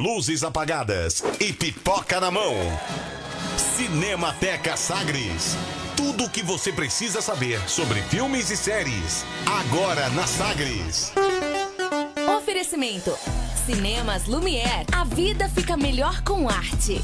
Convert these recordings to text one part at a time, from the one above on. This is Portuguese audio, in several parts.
luzes apagadas e pipoca na mão. Cinemateca Sagres. Tudo o que você precisa saber sobre filmes e séries. Agora na Sagres. Oferecimento. Cinemas Lumière. A vida fica melhor com arte.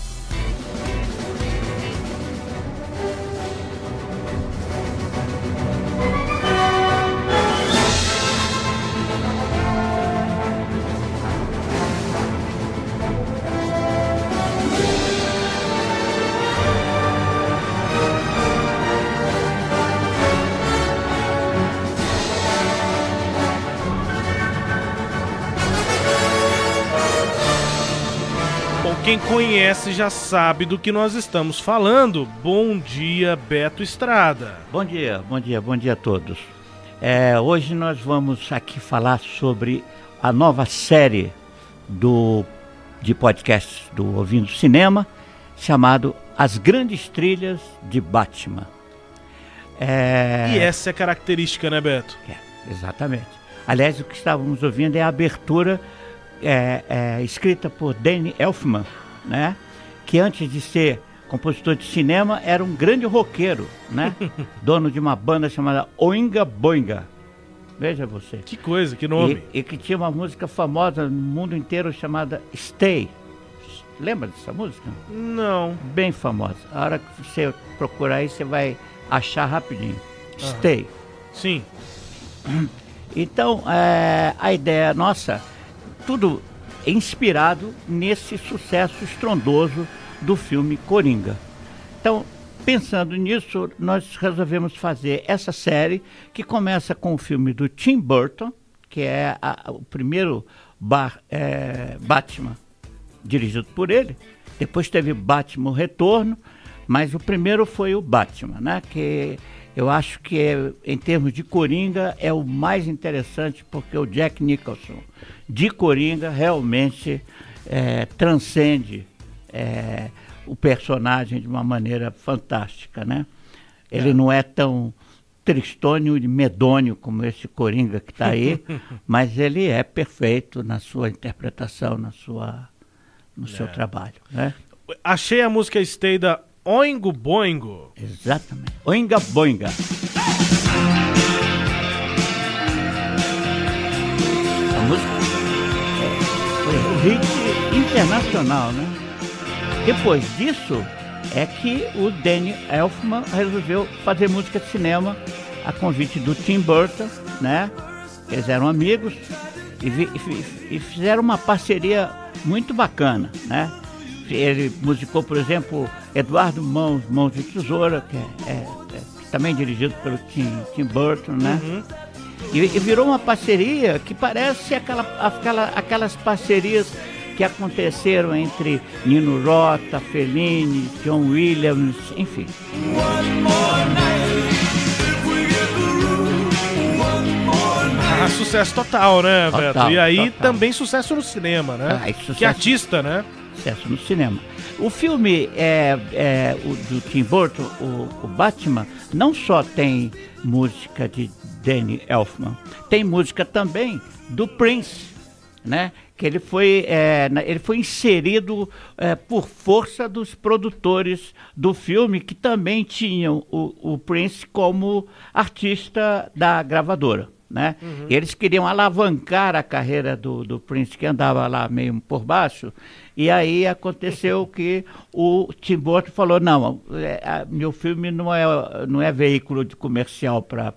Quem conhece já sabe do que nós estamos falando. Bom dia, Beto Estrada. Bom dia, bom dia, bom dia a todos. É, hoje nós vamos aqui falar sobre a nova série do, de podcast do Ouvindo Cinema, chamado As Grandes Trilhas de Batman. É... E essa é a característica, né, Beto? É, exatamente. Aliás, o que estávamos ouvindo é a abertura é, é, escrita por Danny Elfman, né? Que antes de ser compositor de cinema era um grande roqueiro, né? Dono de uma banda chamada Oinga Boinga. Veja você. Que coisa, que nome. E, e, que tinha uma música famosa no mundo inteiro chamada Stay. Lembra dessa música? Não. Bem famosa. A hora que você procurar aí, você vai achar rapidinho. Stay. Sim. Então, é, a ideia nossa tudo inspirado nesse sucesso estrondoso do filme Coringa. Então, pensando nisso, nós resolvemos fazer essa série que começa com o filme do Tim Burton, que é a, o primeiro bar, é, Batman dirigido por ele. Depois teve Batman Retorno, mas o primeiro foi o Batman, né? Que eu acho que é, em termos de Coringa é o mais interessante porque o Jack Nicholson de Coringa realmente é, transcende é, o personagem de uma maneira fantástica, né? Ele é. não é tão tristônio e medônio como esse Coringa que está aí, mas ele é perfeito na sua interpretação, na sua, no seu é. trabalho, né? Achei a música Stay da Oingo Boingo. Exatamente. Oinga Boinga. A música é, foi hit internacional, né? Depois disso é que o Danny Elfman resolveu fazer música de cinema a convite do Tim Burton, né? Eles eram amigos e, e, e fizeram uma parceria muito bacana, né? Ele musicou, por exemplo, Eduardo Mãos, Mãos de Tesoura, que é, é, é também dirigido pelo Tim, Tim Burton, né? Uhum. E, e, virou uma parceria que parece aquela, aquela, aquelas parcerias que aconteceram entre Nino Rota, Fellini, John Williams, enfim. Ah, sucesso total, né, total, Beto? E aí total. também sucesso no cinema, né? Ah, sucesso... Que artista, né? Sucesso no cinema. O filme é, é o do Tim Burton, o, o, Batman, não só tem música de Danny Elfman, tem música também do Prince, né? Que ele foi, é, ele foi inserido é, por força dos produtores do filme, que também tinham o, o Prince como artista da gravadora. Né? Uhum. Eles queriam alavancar a carreira do, do Prince, que andava lá meio por baixo, e aí aconteceu que o Tim Burton falou, não, é, meu filme não é, não é veículo de comercial para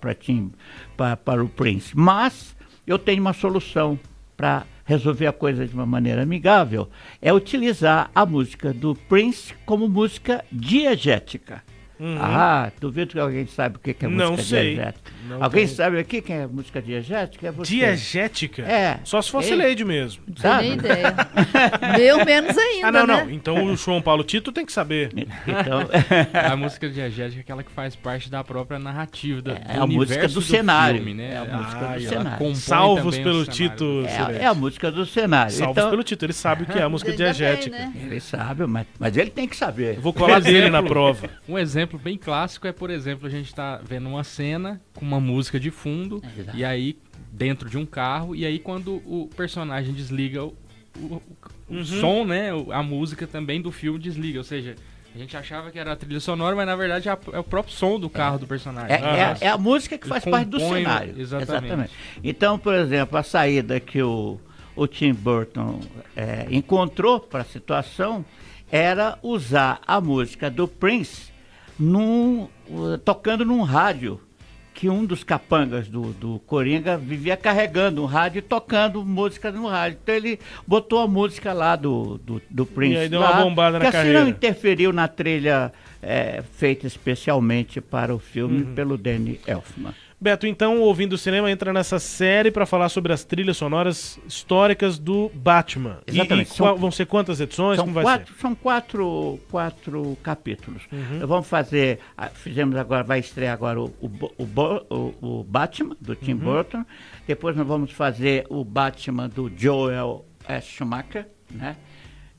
para o Prince, mas eu tenho uma solução para resolver a coisa de uma maneira amigável, é utilizar a música do Prince como música diegética. Uhum. Ah, duvido que alguém saiba o que é música não sei. diegética. Não alguém tem. sabe aqui quem é música diegética? É você. Diegética? É. Só se fosse Ei. Leide mesmo. Não tenho ideia. Meu menos ainda, Ah, não, né? não. Então o João Paulo Tito tem que saber. Então... a música diegética é aquela que faz parte da própria narrativa, da, é, do a música do, do cenário. Filme, né? É a música ah, do cenário. Salvos pelo Tito. É, é, a música do cenário. Salvos então... pelo Tito. Ele sabe o que é a música diegética. Bem, né? Ele sabe, mas, mas ele tem que saber. Eu vou colar dele na prova. Um exemplo bem clássico é por exemplo, a gente está vendo uma cena com uma música de fundo, é e aí dentro de um carro, e aí quando o personagem desliga o, o, o uhum. som, né, a música também do filme desliga, ou seja, a gente achava que era a trilha sonora, mas na verdade é, é o próprio som do carro é. do personagem. É, é, é, a música que faz parte do cenário. Exatamente. exatamente. Então, por exemplo, a saída que o, o Tim Burton é, encontrou para a situação era usar a música do Prince num, uh, tocando num rádio que um dos capangas do, do Coringa vivia carregando um rádio e tocando música no rádio. Então ele botou a música lá do, do, do Prince. E aí deu lá, uma bombada na que carreira. assim não interferiu na trilha é, feita especialmente para o filme uhum. pelo Danny Elfman. Beto, então, ouvindo o cinema, entra nessa série para falar sobre as trilhas sonoras históricas do Batman. Exatamente. E, e são, vão ser quantas edições? São, quatro, são quatro, quatro capítulos. Uhum. Vamos fazer, ah, fizemos agora, vai estrear agora o, o, o, o Batman, do Tim uhum. Burton. Depois nós vamos fazer o Batman do Joel Schumacher, né?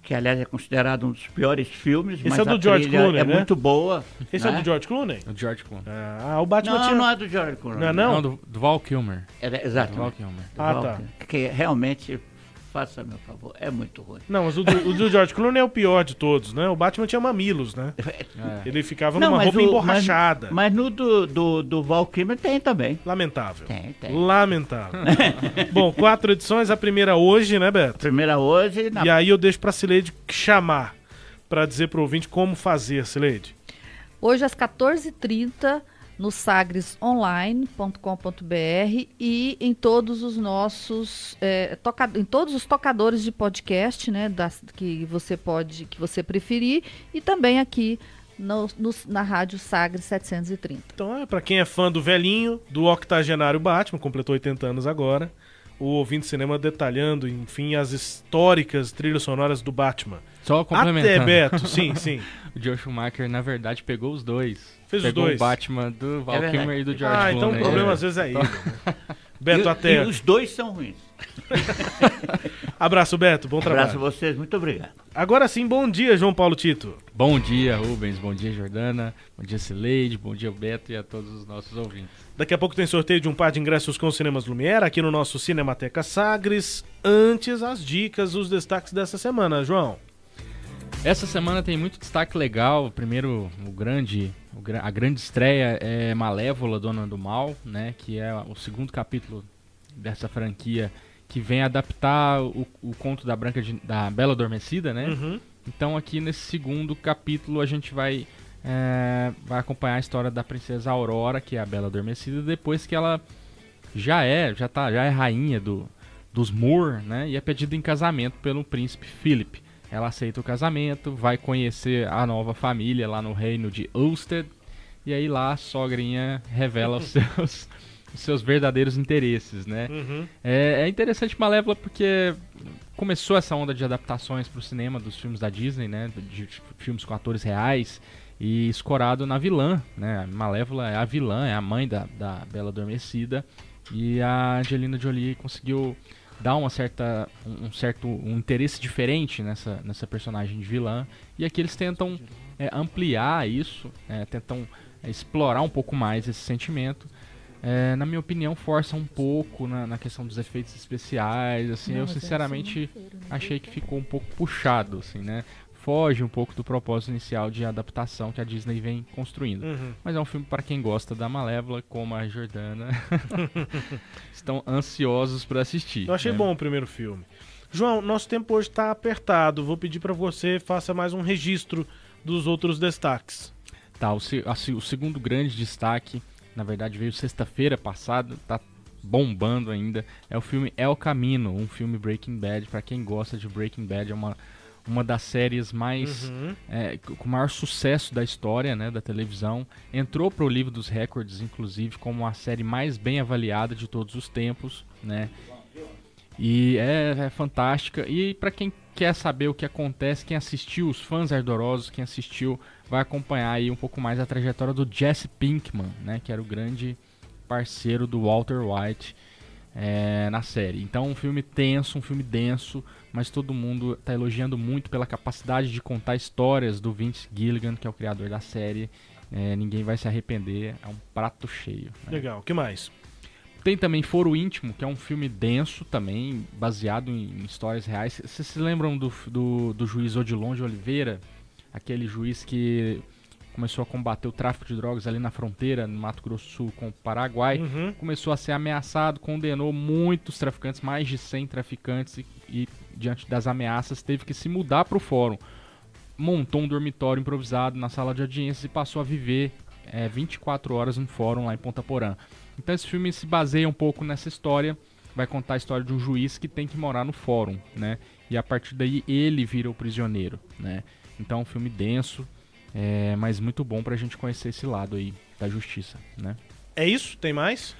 Que aliás é considerado um dos piores filmes, Esse mas é do George Clooney, é né? muito boa. Esse né? é do George Clooney? O George Clooney. Ah, o Batman não, tinha... não é do George Clooney. Não, é não? não do, do Val Kilmer. É, exato. Val Kilmer. Ah, tá. Que realmente faça meu favor, é muito ruim. Não, mas o do, o do George Clooney é o pior de todos, né? O Batman tinha mamilos, né? É. Ele ficava Não, numa roupa o, emborrachada. Mas, mas, no do, do, do Val Kilmer tem também. Lamentável. Tem, tem. Lamentável. Bom, quatro edições, a primeira hoje, né, Beto? Primeira hoje. Na... E aí eu deixo pra Cileide chamar, para dizer pro ouvinte como fazer, Cileide. Hoje às 14h30 no sagresonline.com.br e em todos os nossos é, toca, em todos os tocadores de podcast, né, das, que você pode que você preferir e também aqui no, no, na rádio Sagres 730. Então, é para quem é fã do velhinho, do octogenário Batman, completou 80 anos agora, o Ouvindo Cinema detalhando, enfim, as históricas trilhas sonoras do Batman. Só complementando. Até Beto, sim, sim. o Joe Schumacher, na verdade, pegou os dois. Fez Pegou os dois. o Batman do Val é Kilmer e do George Ah, então o problema é. às vezes é ele. Né? Beto, e, até. E os dois são ruins. Abraço, Beto. Bom trabalho. Abraço a vocês. Muito obrigado. Agora sim, bom dia, João Paulo Tito. Bom dia, Rubens. Bom dia, Jordana. Bom dia, Cileide. Bom dia, Beto e a todos os nossos ouvintes. Daqui a pouco tem sorteio de um par de ingressos com Cinemas Lumière aqui no nosso Cinemateca Sagres. Antes, as dicas, os destaques dessa semana, João. Essa semana tem muito destaque legal. Primeiro, o grande, a grande estreia é Malévola, Dona do Mal, né? Que é o segundo capítulo dessa franquia que vem adaptar o, o conto da Branca de, da Bela Adormecida, né? Uhum. Então aqui nesse segundo capítulo a gente vai é, vai acompanhar a história da princesa Aurora, que é a Bela Adormecida, depois que ela já é, já tá, já é rainha do dos Moore, né? E é pedida em casamento pelo príncipe Philip. Ela aceita o casamento, vai conhecer a nova família lá no reino de Ulster. E aí lá a sogrinha revela os seus, os seus verdadeiros interesses, né? Uhum. É, é, interessante Malévola porque começou essa onda de adaptações para o cinema dos filmes da Disney, né? De, de filmes com atores reais e escorado na vilã, né? Malévola é a vilã, é a mãe da, da Bela Adormecida. E a Angelina Jolie conseguiu dá uma certa, um certo um interesse diferente nessa, nessa personagem de vilã. E aqui eles tentam é, ampliar isso, é, tentam explorar um pouco mais esse sentimento. É, na minha opinião, força um pouco na, na questão dos efeitos especiais. Assim, Não, eu é sinceramente né? achei que ficou um pouco puxado, assim, né? foge um pouco do propósito inicial de adaptação que a Disney vem construindo. Uhum. Mas é um filme para quem gosta da Malévola, como a Jordana, estão ansiosos para assistir. Eu achei né? bom o primeiro filme. João, nosso tempo hoje está apertado. Vou pedir para você faça mais um registro dos outros destaques. Tá, o, a, o segundo grande destaque, na verdade veio sexta-feira passada, tá bombando ainda, é o filme El Camino, um filme Breaking Bad. Para quem gosta de Breaking Bad, é uma uma das séries mais uhum. é, com maior sucesso da história né, da televisão. Entrou para o livro dos recordes, inclusive, como a série mais bem avaliada de todos os tempos. Né? E é, é fantástica. E para quem quer saber o que acontece, quem assistiu, os fãs ardorosos, quem assistiu, vai acompanhar aí um pouco mais a trajetória do Jesse Pinkman, né, que era o grande parceiro do Walter White é, na série. Então, um filme tenso, um filme denso, mas todo mundo está elogiando muito pela capacidade de contar histórias do Vince Gilligan, que é o criador da série. É, ninguém vai se arrepender, é um prato cheio. Né? Legal, o que mais? Tem também Foro Íntimo, que é um filme denso também, baseado em histórias reais. Vocês se lembram do, do, do juiz Odilon de Oliveira? Aquele juiz que começou a combater o tráfico de drogas ali na fronteira, no Mato Grosso do Sul com o Paraguai. Uhum. Começou a ser ameaçado, condenou muitos traficantes, mais de 100 traficantes, e, e diante das ameaças teve que se mudar para o fórum. Montou um dormitório improvisado na sala de audiências e passou a viver é, 24 horas no fórum lá em Ponta Porã. Então esse filme se baseia um pouco nessa história, vai contar a história de um juiz que tem que morar no fórum, né? E a partir daí ele vira o prisioneiro, né? Então é um filme denso, é, mas muito bom pra gente conhecer esse lado aí da justiça, né? É isso? Tem mais?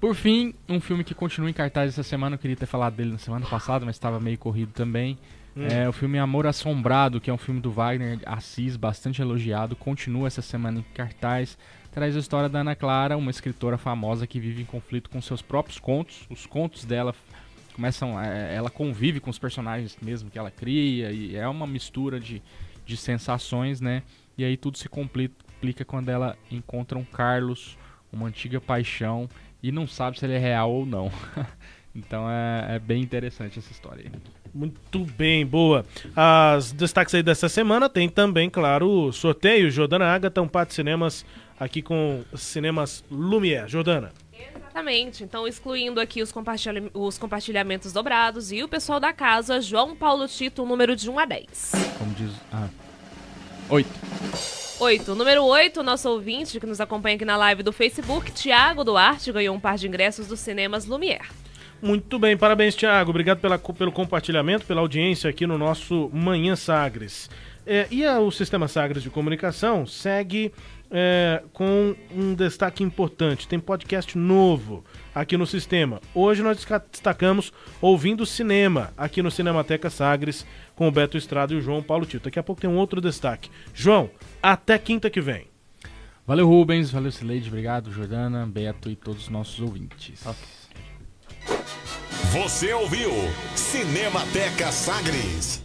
Por fim, um filme que continua em cartaz essa semana, eu queria ter falado dele na semana passada, mas estava meio corrido também. Hum. É o filme Amor Assombrado, que é um filme do Wagner Assis, bastante elogiado, continua essa semana em cartaz. Traz a história da Ana Clara, uma escritora famosa que vive em conflito com seus próprios contos. Os contos dela começam. é, ela convive com os personagens mesmo que ela cria, e é uma mistura de, de sensações, né? E aí tudo se complica quando ela encontra um Carlos, uma antiga paixão, e não sabe se ele é real ou não. então é, é bem interessante essa história aí. Muito bem, boa. As destaques aí dessa semana tem também, claro, o sorteio Jordana Agatha, um par de cinemas aqui com Cinemas Lumière. Jordana. Exatamente. Então, excluindo aqui os, compartilha- os compartilhamentos dobrados e o pessoal da casa, João Paulo Tito, número de 1 a 10. Como diz. Ah. Oito. 8. Número 8, nosso ouvinte que nos acompanha aqui na live do Facebook, Tiago Duarte, ganhou um par de ingressos dos cinemas Lumière. Muito bem, parabéns, Thiago. Obrigado pela, pelo compartilhamento, pela audiência aqui no nosso Manhã Sagres. É, e a- o Sistema Sagres de Comunicação segue é, com um destaque importante. Tem podcast novo aqui no sistema. Hoje nós destacamos Ouvindo Cinema, aqui no Cinemateca Sagres, com o Beto Estrada e o João Paulo Tito. Daqui a pouco tem um outro destaque. João, até quinta que vem. Valeu, Rubens. Valeu, Sileide. Obrigado, Jordana, Beto e todos os nossos ouvintes. Você ouviu Cinemateca Sagres.